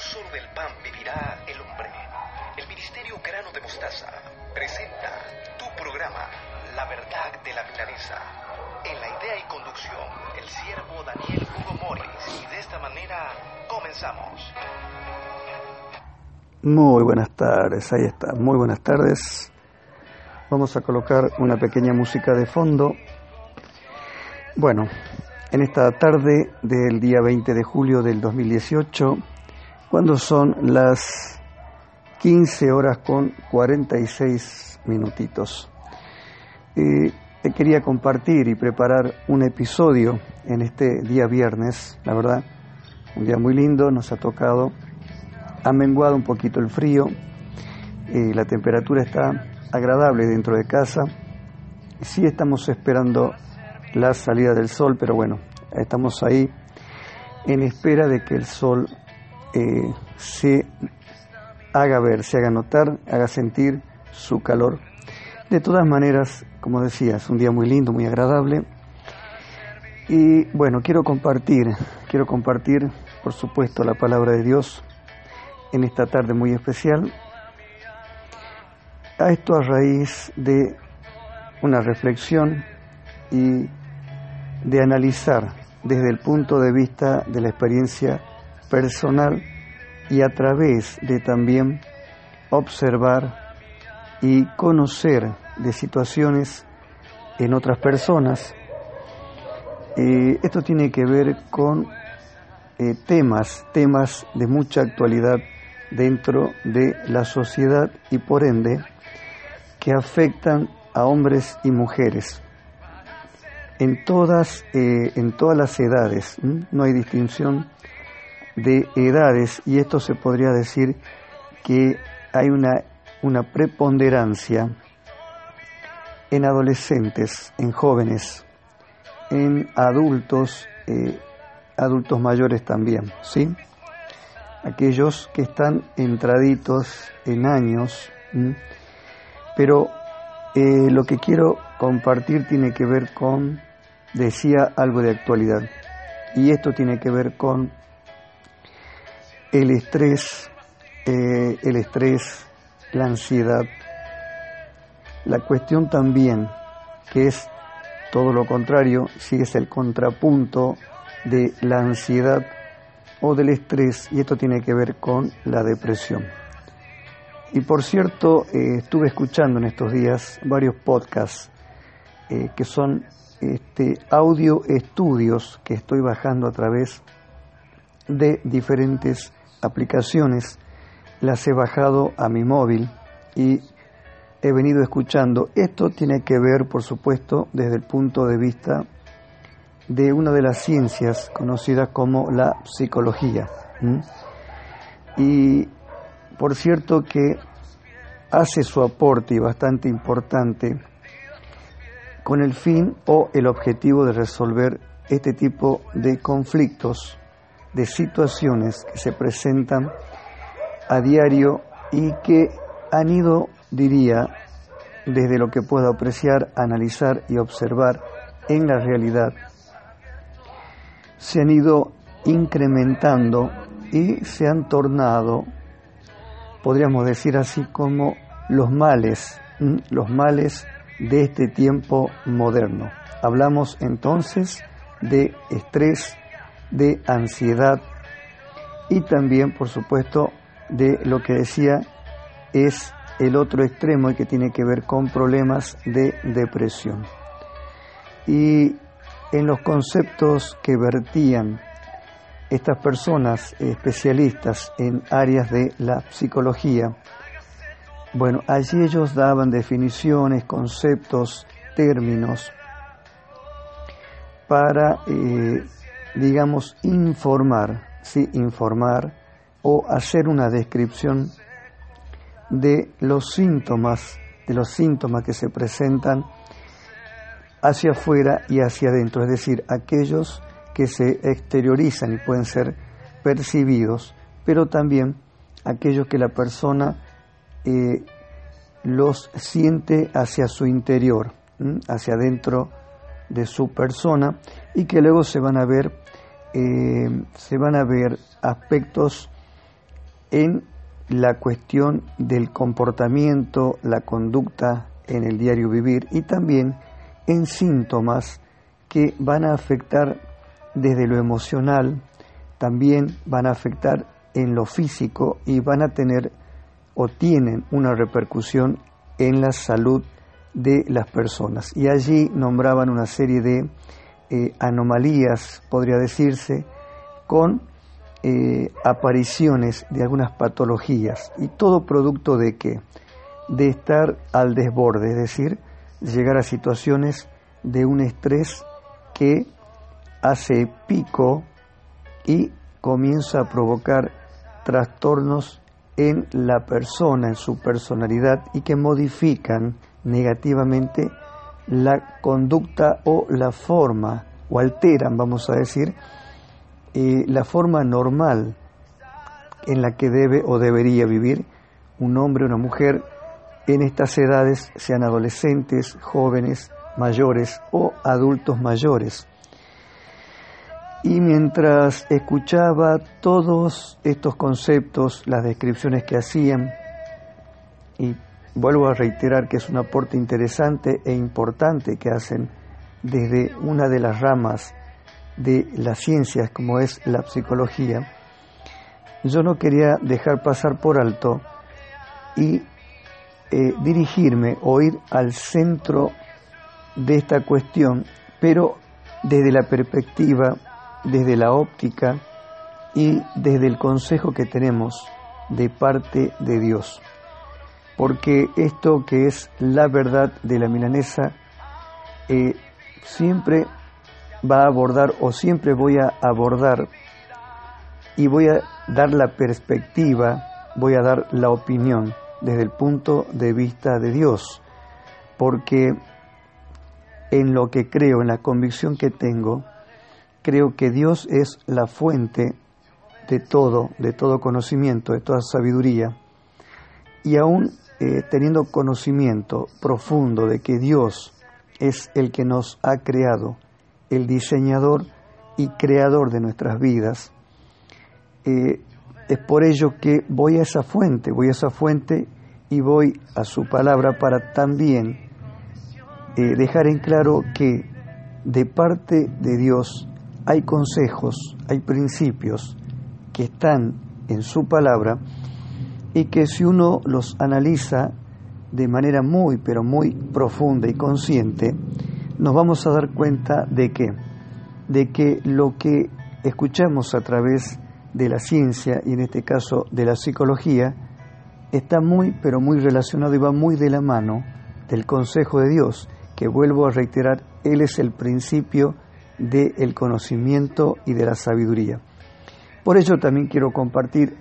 solo del pan vivirá el hombre. El Ministerio Grano de Mostaza presenta tu programa, La Verdad de la Milanesa. En la idea y conducción, el siervo Daniel Hugo Morris. Y de esta manera, comenzamos. Muy buenas tardes, ahí está, muy buenas tardes. Vamos a colocar una pequeña música de fondo. Bueno, en esta tarde del día 20 de julio del 2018, cuando son las 15 horas con 46 minutitos. Eh, te quería compartir y preparar un episodio en este día viernes, la verdad, un día muy lindo, nos ha tocado, ha menguado un poquito el frío, la temperatura está agradable dentro de casa, sí estamos esperando la salida del sol, pero bueno, estamos ahí en espera de que el sol eh, se haga ver, se haga notar, haga sentir su calor. De todas maneras, como decía, es un día muy lindo, muy agradable. Y bueno, quiero compartir, quiero compartir, por supuesto, la palabra de Dios en esta tarde muy especial. A esto a raíz de una reflexión y de analizar desde el punto de vista de la experiencia personal y a través de también observar y conocer de situaciones en otras personas. Eh, esto tiene que ver con eh, temas, temas de mucha actualidad dentro de la sociedad y por ende que afectan a hombres y mujeres en todas, eh, en todas las edades, no hay distinción de edades y esto se podría decir que hay una, una preponderancia en adolescentes, en jóvenes, en adultos, eh, adultos mayores también, ¿sí? Aquellos que están entraditos en años, pero eh, lo que quiero compartir tiene que ver con decía algo de actualidad. Y esto tiene que ver con el estrés, eh, el estrés, la ansiedad. La cuestión también, que es todo lo contrario, si es el contrapunto de la ansiedad o del estrés, y esto tiene que ver con la depresión. Y por cierto, eh, estuve escuchando en estos días varios podcasts eh, que son este, audio estudios que estoy bajando a través de diferentes aplicaciones. Las he bajado a mi móvil y he venido escuchando. Esto tiene que ver, por supuesto, desde el punto de vista de una de las ciencias conocidas como la psicología. Y por cierto que hace su aporte bastante importante con el fin o el objetivo de resolver este tipo de conflictos, de situaciones que se presentan a diario y que han ido, diría, desde lo que puedo apreciar, analizar y observar en la realidad, se han ido incrementando y se han tornado, podríamos decir así, como los males, los males de este tiempo moderno. Hablamos entonces de estrés, de ansiedad y también, por supuesto, de lo que decía es el otro extremo y que tiene que ver con problemas de depresión. Y en los conceptos que vertían estas personas especialistas en áreas de la psicología, bueno, allí ellos daban definiciones, conceptos, términos para, eh, digamos, informar, sí, informar o hacer una descripción de los síntomas, de los síntomas que se presentan hacia afuera y hacia adentro, es decir, aquellos que se exteriorizan y pueden ser percibidos, pero también aquellos que la persona eh, los siente hacia su interior, hacia adentro de su persona y que luego se van a ver, eh, se van a ver aspectos en la cuestión del comportamiento, la conducta en el diario vivir y también en síntomas que van a afectar desde lo emocional, también van a afectar en lo físico y van a tener o tienen una repercusión en la salud de las personas. Y allí nombraban una serie de eh, anomalías, podría decirse, con eh, apariciones de algunas patologías. ¿Y todo producto de qué? De estar al desborde, es decir, llegar a situaciones de un estrés que hace pico y comienza a provocar trastornos en la persona, en su personalidad y que modifican negativamente la conducta o la forma, o alteran, vamos a decir, eh, la forma normal en la que debe o debería vivir un hombre o una mujer en estas edades, sean adolescentes, jóvenes, mayores o adultos mayores. Y mientras escuchaba todos estos conceptos, las descripciones que hacían, y vuelvo a reiterar que es un aporte interesante e importante que hacen desde una de las ramas de las ciencias como es la psicología, yo no quería dejar pasar por alto y eh, dirigirme o ir al centro de esta cuestión, pero desde la perspectiva desde la óptica y desde el consejo que tenemos de parte de Dios. Porque esto que es la verdad de la milanesa eh, siempre va a abordar o siempre voy a abordar y voy a dar la perspectiva, voy a dar la opinión desde el punto de vista de Dios. Porque en lo que creo, en la convicción que tengo, creo que Dios es la fuente de todo, de todo conocimiento, de toda sabiduría. Y aún eh, teniendo conocimiento profundo de que Dios es el que nos ha creado, el diseñador y creador de nuestras vidas, eh, es por ello que voy a esa fuente, voy a esa fuente y voy a su palabra para también eh, dejar en claro que de parte de Dios hay consejos, hay principios que están en su palabra y que si uno los analiza de manera muy, pero muy profunda y consciente, nos vamos a dar cuenta de que, de que lo que escuchamos a través de la ciencia y en este caso de la psicología está muy, pero muy relacionado y va muy de la mano del consejo de Dios, que vuelvo a reiterar, Él es el principio del conocimiento y de la sabiduría. Por ello también quiero compartir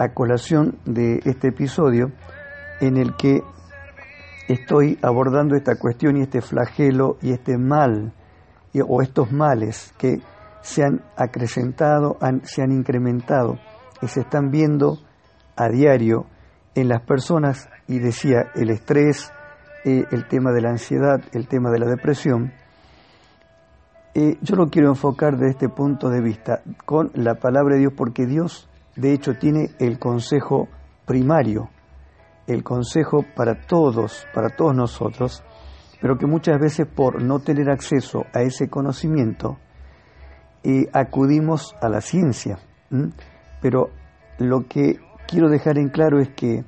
a colación de este episodio en el que estoy abordando esta cuestión y este flagelo y este mal o estos males que se han acrecentado, se han incrementado y se están viendo a diario en las personas y decía el estrés, eh, el tema de la ansiedad, el tema de la depresión, eh, yo lo quiero enfocar de este punto de vista con la palabra de Dios, porque Dios, de hecho, tiene el consejo primario, el consejo para todos, para todos nosotros, pero que muchas veces por no tener acceso a ese conocimiento, eh, acudimos a la ciencia. Pero lo que quiero dejar en claro es que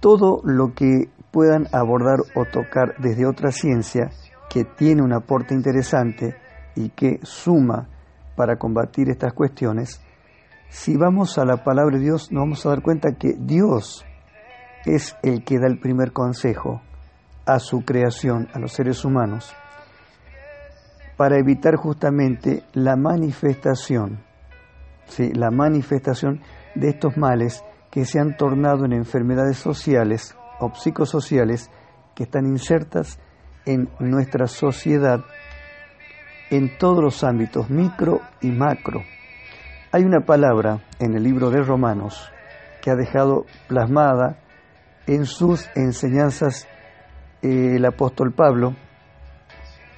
todo lo que puedan abordar o tocar desde otra ciencia que tiene un aporte interesante y que suma para combatir estas cuestiones, si vamos a la palabra de Dios nos vamos a dar cuenta que Dios es el que da el primer consejo a su creación, a los seres humanos, para evitar justamente la manifestación, ¿sí? la manifestación de estos males que se han tornado en enfermedades sociales o psicosociales que están insertas en nuestra sociedad en todos los ámbitos, micro y macro. Hay una palabra en el libro de Romanos que ha dejado plasmada en sus enseñanzas eh, el apóstol Pablo,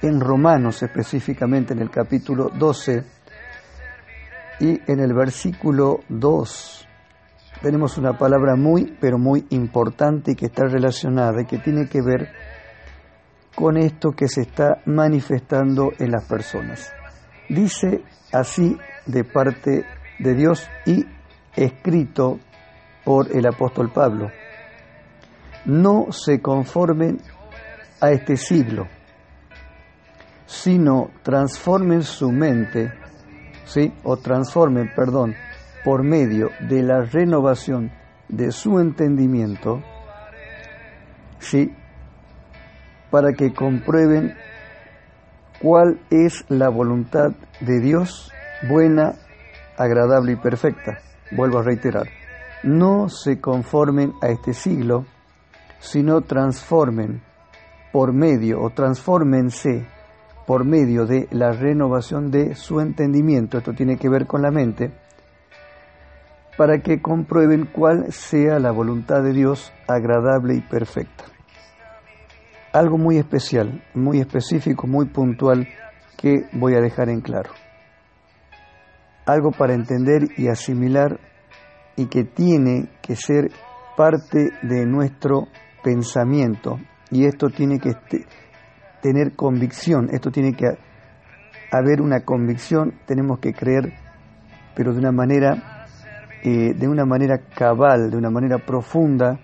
en Romanos específicamente en el capítulo 12 y en el versículo 2, tenemos una palabra muy, pero muy importante y que está relacionada y que tiene que ver con esto que se está manifestando en las personas. Dice así de parte de Dios y escrito por el apóstol Pablo. No se conformen a este siglo, sino transformen su mente, ¿sí? o transformen, perdón, por medio de la renovación de su entendimiento, ¿sí? para que comprueben cuál es la voluntad de Dios, buena, agradable y perfecta. Vuelvo a reiterar, no se conformen a este siglo, sino transformen por medio o transfórmense por medio de la renovación de su entendimiento, esto tiene que ver con la mente, para que comprueben cuál sea la voluntad de Dios agradable y perfecta. Algo muy especial, muy específico, muy puntual que voy a dejar en claro. Algo para entender y asimilar y que tiene que ser parte de nuestro pensamiento. Y esto tiene que tener convicción, esto tiene que haber una convicción, tenemos que creer, pero de una manera, eh, de una manera cabal, de una manera profunda,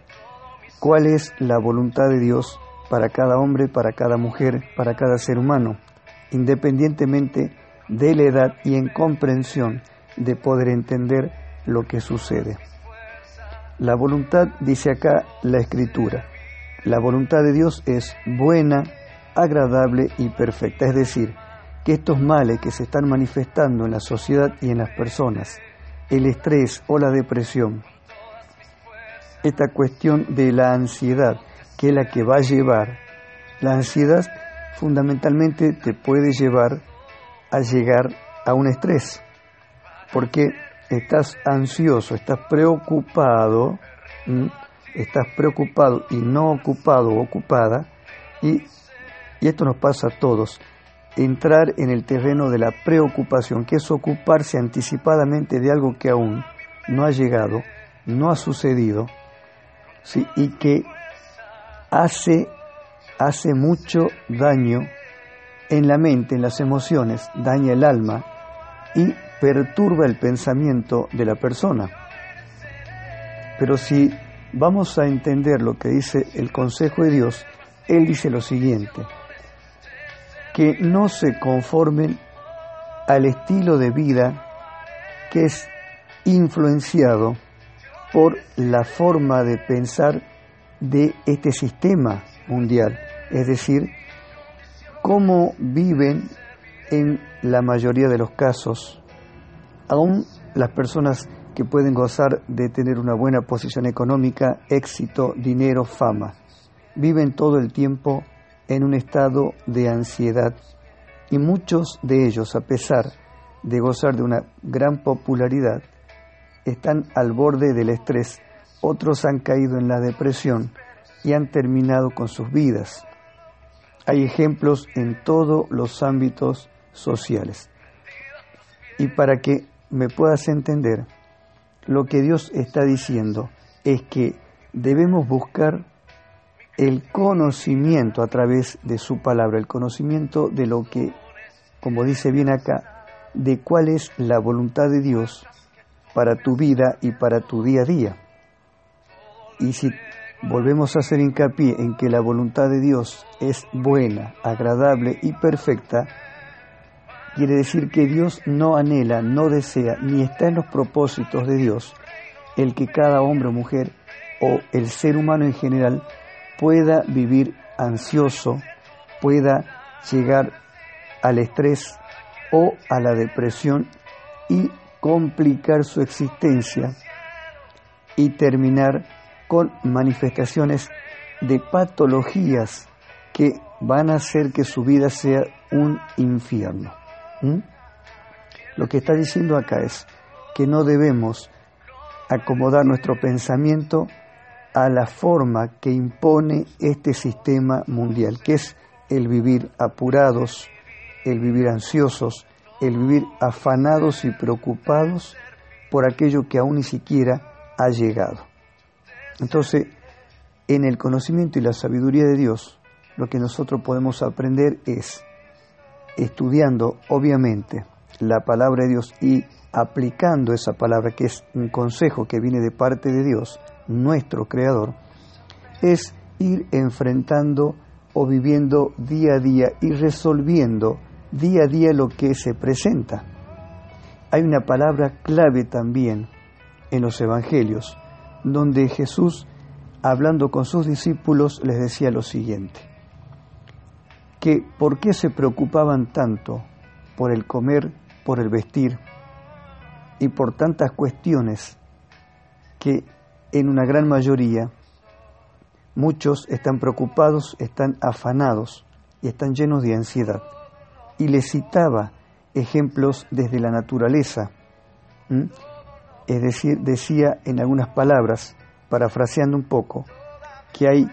cuál es la voluntad de Dios para cada hombre, para cada mujer, para cada ser humano, independientemente de la edad y en comprensión de poder entender lo que sucede. La voluntad, dice acá la escritura, la voluntad de Dios es buena, agradable y perfecta. Es decir, que estos males que se están manifestando en la sociedad y en las personas, el estrés o la depresión, esta cuestión de la ansiedad, que es la que va a llevar, la ansiedad fundamentalmente te puede llevar a llegar a un estrés, porque estás ansioso, estás preocupado, estás preocupado y no ocupado ocupada, y y esto nos pasa a todos, entrar en el terreno de la preocupación, que es ocuparse anticipadamente de algo que aún no ha llegado, no ha sucedido, ¿sí? y que hace, hace mucho daño en la mente, en las emociones, daña el alma y perturba el pensamiento de la persona. Pero si vamos a entender lo que dice el consejo de Dios, Él dice lo siguiente, que no se conformen al estilo de vida que es influenciado por la forma de pensar de este sistema mundial, es decir, cómo viven en la mayoría de los casos, aún las personas que pueden gozar de tener una buena posición económica, éxito, dinero, fama, viven todo el tiempo en un estado de ansiedad y muchos de ellos, a pesar de gozar de una gran popularidad, están al borde del estrés, otros han caído en la depresión y han terminado con sus vidas. Hay ejemplos en todos los ámbitos sociales. Y para que me puedas entender, lo que Dios está diciendo es que debemos buscar el conocimiento a través de su palabra, el conocimiento de lo que, como dice bien acá, de cuál es la voluntad de Dios para tu vida y para tu día a día. Y si volvemos a hacer hincapié en que la voluntad de Dios es buena, agradable y perfecta, quiere decir que Dios no anhela, no desea, ni está en los propósitos de Dios el que cada hombre o mujer o el ser humano en general pueda vivir ansioso, pueda llegar al estrés o a la depresión y complicar su existencia y terminar con manifestaciones de patologías que van a hacer que su vida sea un infierno. ¿Mm? Lo que está diciendo acá es que no debemos acomodar nuestro pensamiento a la forma que impone este sistema mundial, que es el vivir apurados, el vivir ansiosos, el vivir afanados y preocupados por aquello que aún ni siquiera ha llegado. Entonces, en el conocimiento y la sabiduría de Dios, lo que nosotros podemos aprender es, estudiando obviamente la palabra de Dios y aplicando esa palabra, que es un consejo que viene de parte de Dios, nuestro Creador, es ir enfrentando o viviendo día a día y resolviendo día a día lo que se presenta. Hay una palabra clave también en los Evangelios, donde Jesús, hablando con sus discípulos, les decía lo siguiente, que por qué se preocupaban tanto por el comer, por el vestir y por tantas cuestiones que en una gran mayoría muchos están preocupados, están afanados y están llenos de ansiedad. Y les citaba ejemplos desde la naturaleza. Es decir, decía en algunas palabras, parafraseando un poco, que hay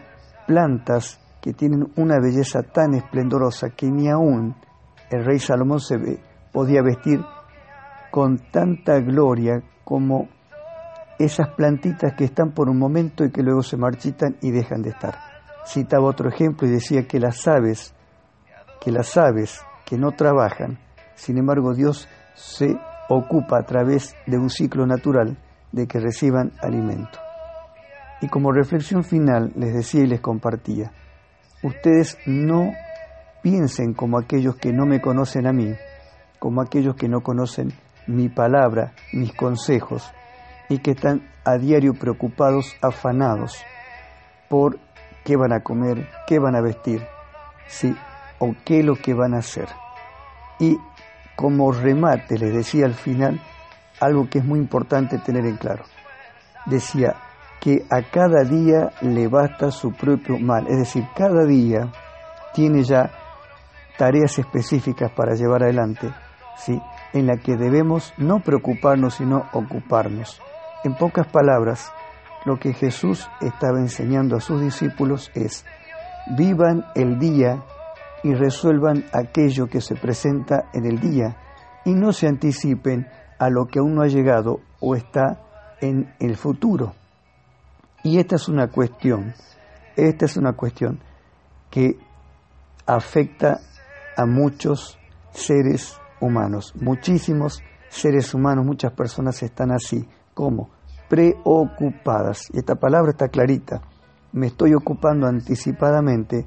plantas que tienen una belleza tan esplendorosa que ni aún el rey Salomón se podía vestir con tanta gloria como esas plantitas que están por un momento y que luego se marchitan y dejan de estar. Citaba otro ejemplo y decía que las aves, que las aves que no trabajan, sin embargo Dios se ocupa a través de un ciclo natural de que reciban alimento. Y como reflexión final les decía y les compartía, ustedes no piensen como aquellos que no me conocen a mí, como aquellos que no conocen mi palabra, mis consejos, y que están a diario preocupados, afanados por qué van a comer, qué van a vestir, sí, o qué es lo que van a hacer. Y como remate les decía al final algo que es muy importante tener en claro. Decía que a cada día le basta su propio mal, es decir, cada día tiene ya tareas específicas para llevar adelante, ¿sí? en la que debemos no preocuparnos, sino ocuparnos. En pocas palabras, lo que Jesús estaba enseñando a sus discípulos es, vivan el día y resuelvan aquello que se presenta en el día y no se anticipen a lo que aún no ha llegado o está en el futuro. Y esta es una cuestión, esta es una cuestión que afecta a muchos seres humanos. Muchísimos seres humanos, muchas personas están así, como preocupadas. Y esta palabra está clarita. Me estoy ocupando anticipadamente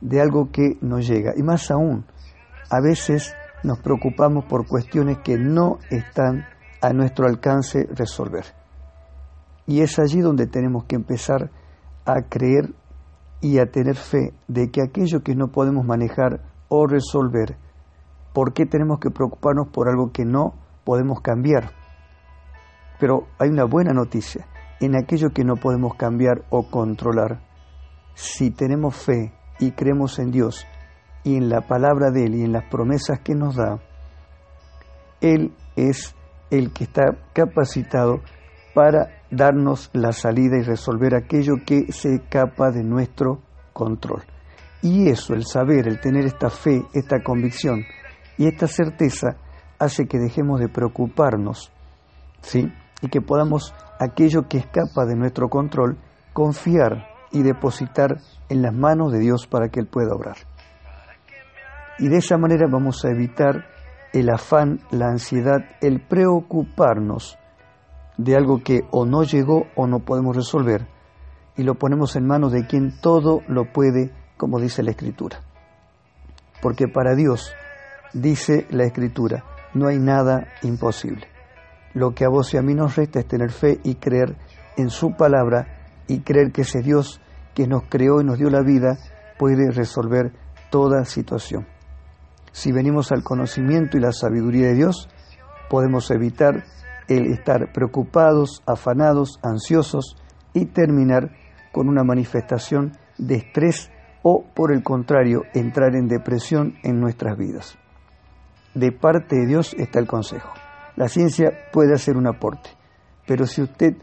de algo que no llega. Y más aún, a veces nos preocupamos por cuestiones que no están a nuestro alcance resolver. Y es allí donde tenemos que empezar a creer y a tener fe de que aquello que no podemos manejar o resolver, ¿Por qué tenemos que preocuparnos por algo que no podemos cambiar? Pero hay una buena noticia. En aquello que no podemos cambiar o controlar, si tenemos fe y creemos en Dios y en la palabra de Él y en las promesas que nos da, Él es el que está capacitado para darnos la salida y resolver aquello que se escapa de nuestro control. Y eso, el saber, el tener esta fe, esta convicción, y esta certeza hace que dejemos de preocuparnos, ¿sí? Y que podamos aquello que escapa de nuestro control confiar y depositar en las manos de Dios para que Él pueda obrar. Y de esa manera vamos a evitar el afán, la ansiedad, el preocuparnos de algo que o no llegó o no podemos resolver y lo ponemos en manos de quien todo lo puede, como dice la Escritura. Porque para Dios dice la Escritura, no hay nada imposible. Lo que a vos y a mí nos resta es tener fe y creer en su palabra y creer que ese Dios que nos creó y nos dio la vida puede resolver toda situación. Si venimos al conocimiento y la sabiduría de Dios, podemos evitar el estar preocupados, afanados, ansiosos y terminar con una manifestación de estrés o, por el contrario, entrar en depresión en nuestras vidas de parte de Dios está el consejo. La ciencia puede hacer un aporte, pero si usted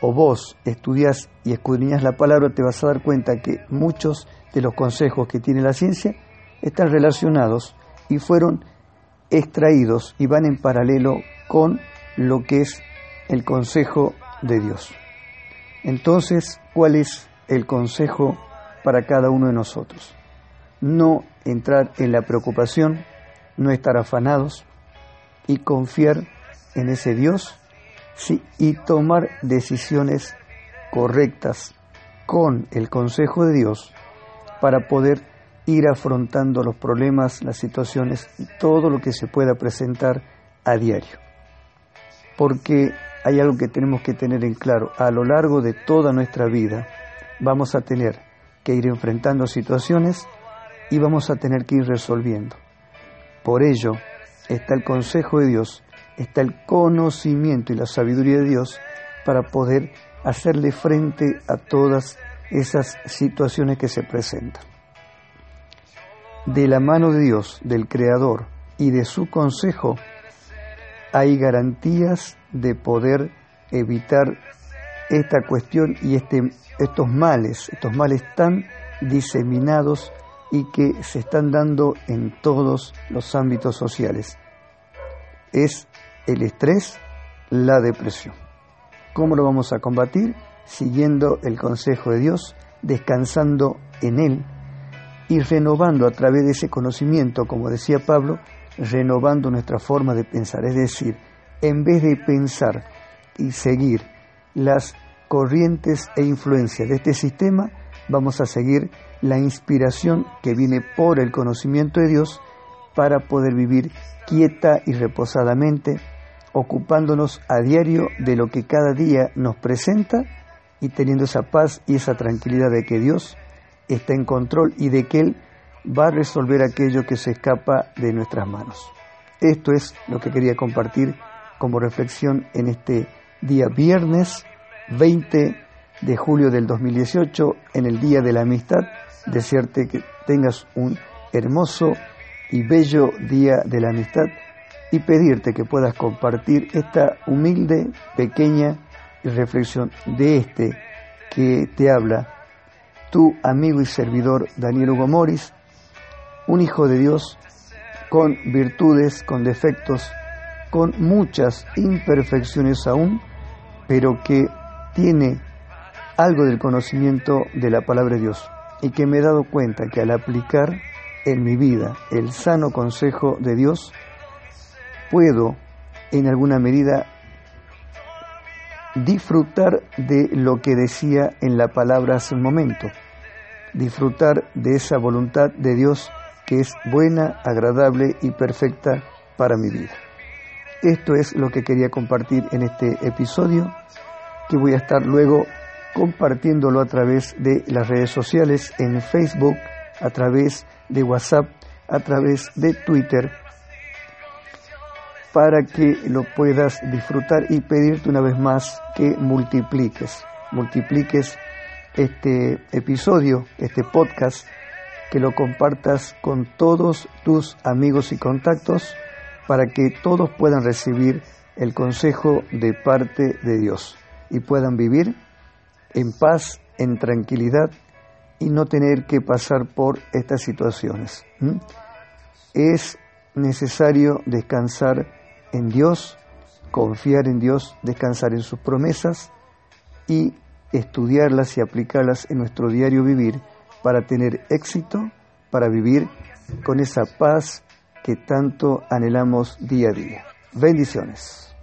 o vos estudias y escudriñas la palabra, te vas a dar cuenta que muchos de los consejos que tiene la ciencia están relacionados y fueron extraídos y van en paralelo con lo que es el consejo de Dios. Entonces, ¿cuál es el consejo para cada uno de nosotros? No entrar en la preocupación, no estar afanados y confiar en ese Dios sí, y tomar decisiones correctas con el consejo de Dios para poder ir afrontando los problemas, las situaciones y todo lo que se pueda presentar a diario. Porque hay algo que tenemos que tener en claro, a lo largo de toda nuestra vida vamos a tener que ir enfrentando situaciones y vamos a tener que ir resolviendo. Por ello está el consejo de Dios, está el conocimiento y la sabiduría de Dios para poder hacerle frente a todas esas situaciones que se presentan. De la mano de Dios, del Creador y de su consejo, hay garantías de poder evitar esta cuestión y este, estos males, estos males tan diseminados y que se están dando en todos los ámbitos sociales. Es el estrés, la depresión. ¿Cómo lo vamos a combatir? Siguiendo el consejo de Dios, descansando en Él y renovando a través de ese conocimiento, como decía Pablo, renovando nuestra forma de pensar. Es decir, en vez de pensar y seguir las corrientes e influencias de este sistema, vamos a seguir la inspiración que viene por el conocimiento de Dios para poder vivir quieta y reposadamente, ocupándonos a diario de lo que cada día nos presenta y teniendo esa paz y esa tranquilidad de que Dios está en control y de que Él va a resolver aquello que se escapa de nuestras manos. Esto es lo que quería compartir como reflexión en este día viernes 20 de julio del 2018, en el Día de la Amistad. Desearte que tengas un hermoso y bello Día de la Amistad y pedirte que puedas compartir esta humilde, pequeña reflexión de este que te habla tu amigo y servidor Daniel Hugo Moris, un hijo de Dios con virtudes, con defectos, con muchas imperfecciones aún, pero que tiene algo del conocimiento de la palabra de Dios. Y que me he dado cuenta que al aplicar en mi vida el sano consejo de Dios, puedo en alguna medida disfrutar de lo que decía en la palabra hace un momento, disfrutar de esa voluntad de Dios que es buena, agradable y perfecta para mi vida. Esto es lo que quería compartir en este episodio, que voy a estar luego compartiéndolo a través de las redes sociales, en Facebook, a través de WhatsApp, a través de Twitter, para que lo puedas disfrutar y pedirte una vez más que multipliques, multipliques este episodio, este podcast, que lo compartas con todos tus amigos y contactos para que todos puedan recibir el consejo de parte de Dios y puedan vivir en paz, en tranquilidad y no tener que pasar por estas situaciones. Es necesario descansar en Dios, confiar en Dios, descansar en sus promesas y estudiarlas y aplicarlas en nuestro diario vivir para tener éxito, para vivir con esa paz que tanto anhelamos día a día. Bendiciones.